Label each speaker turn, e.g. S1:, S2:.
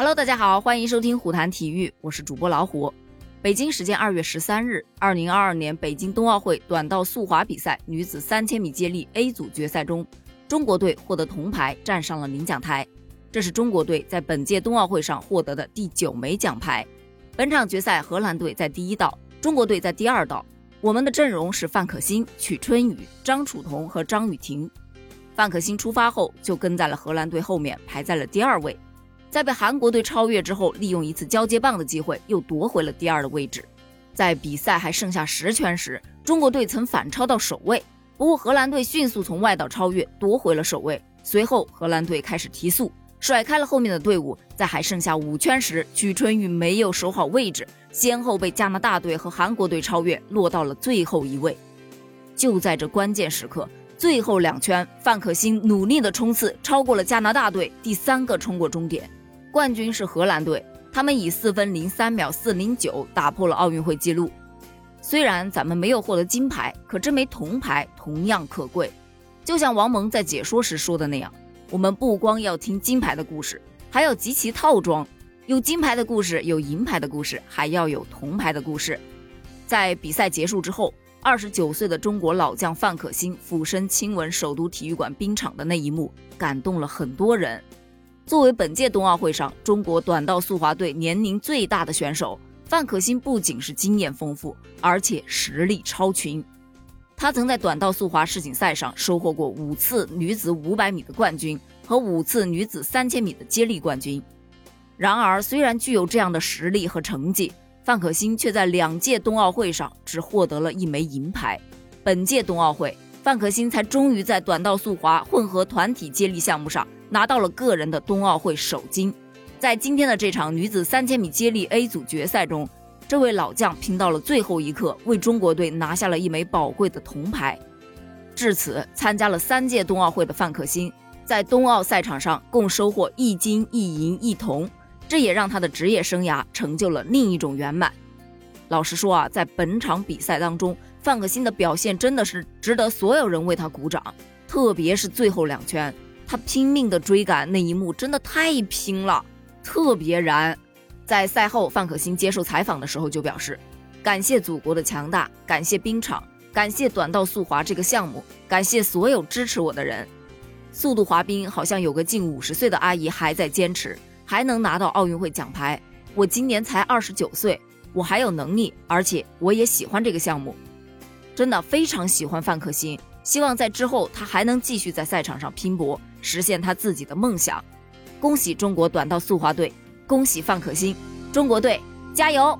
S1: Hello，大家好，欢迎收听虎谈体育，我是主播老虎。北京时间二月十三日，二零二二年北京冬奥会短道速滑比赛女子三千米接力 A 组决赛中，中国队获得铜牌，站上了领奖台。这是中国队在本届冬奥会上获得的第九枚奖牌。本场决赛，荷兰队在第一道，中国队在第二道。我们的阵容是范可新、曲春雨、张楚彤和张雨婷。范可新出发后就跟在了荷兰队后面，排在了第二位。在被韩国队超越之后，利用一次交接棒的机会，又夺回了第二的位置。在比赛还剩下十圈时，中国队曾反超到首位，不过荷兰队迅速从外道超越，夺回了首位。随后，荷兰队开始提速，甩开了后面的队伍。在还剩下五圈时，曲春雨没有守好位置，先后被加拿大队和韩国队超越，落到了最后一位。就在这关键时刻。最后两圈，范可新努力的冲刺，超过了加拿大队，第三个冲过终点。冠军是荷兰队，他们以四分零三秒四零九打破了奥运会纪录。虽然咱们没有获得金牌，可这枚铜牌同样可贵。就像王蒙在解说时说的那样，我们不光要听金牌的故事，还要集齐套装，有金牌的故事，有银牌的故事，还要有铜牌的故事。在比赛结束之后。二十九岁的中国老将范可新俯身亲吻首都体育馆冰场的那一幕，感动了很多人。作为本届冬奥会上中国短道速滑队年龄最大的选手，范可新不仅是经验丰富，而且实力超群。他曾在短道速滑世锦赛上收获过五次女子五百米的冠军和五次女子三千米的接力冠军。然而，虽然具有这样的实力和成绩，范可新却在两届冬奥会上只获得了一枚银牌。本届冬奥会，范可新才终于在短道速滑混合团体接力项目上拿到了个人的冬奥会首金。在今天的这场女子三千米接力 A 组决赛中，这位老将拼到了最后一刻，为中国队拿下了一枚宝贵的铜牌。至此，参加了三届冬奥会的范可新，在冬奥赛场上共收获一金一银一铜。这也让他的职业生涯成就了另一种圆满。老实说啊，在本场比赛当中，范可新的表现真的是值得所有人为他鼓掌。特别是最后两圈，他拼命的追赶那一幕，真的太拼了，特别燃。在赛后，范可新接受采访的时候就表示：“感谢祖国的强大，感谢冰场，感谢短道速滑这个项目，感谢所有支持我的人。速度滑冰好像有个近五十岁的阿姨还在坚持。”还能拿到奥运会奖牌，我今年才二十九岁，我还有能力，而且我也喜欢这个项目，真的非常喜欢范可新，希望在之后他还能继续在赛场上拼搏，实现他自己的梦想。恭喜中国短道速滑队，恭喜范可新，中国队加油！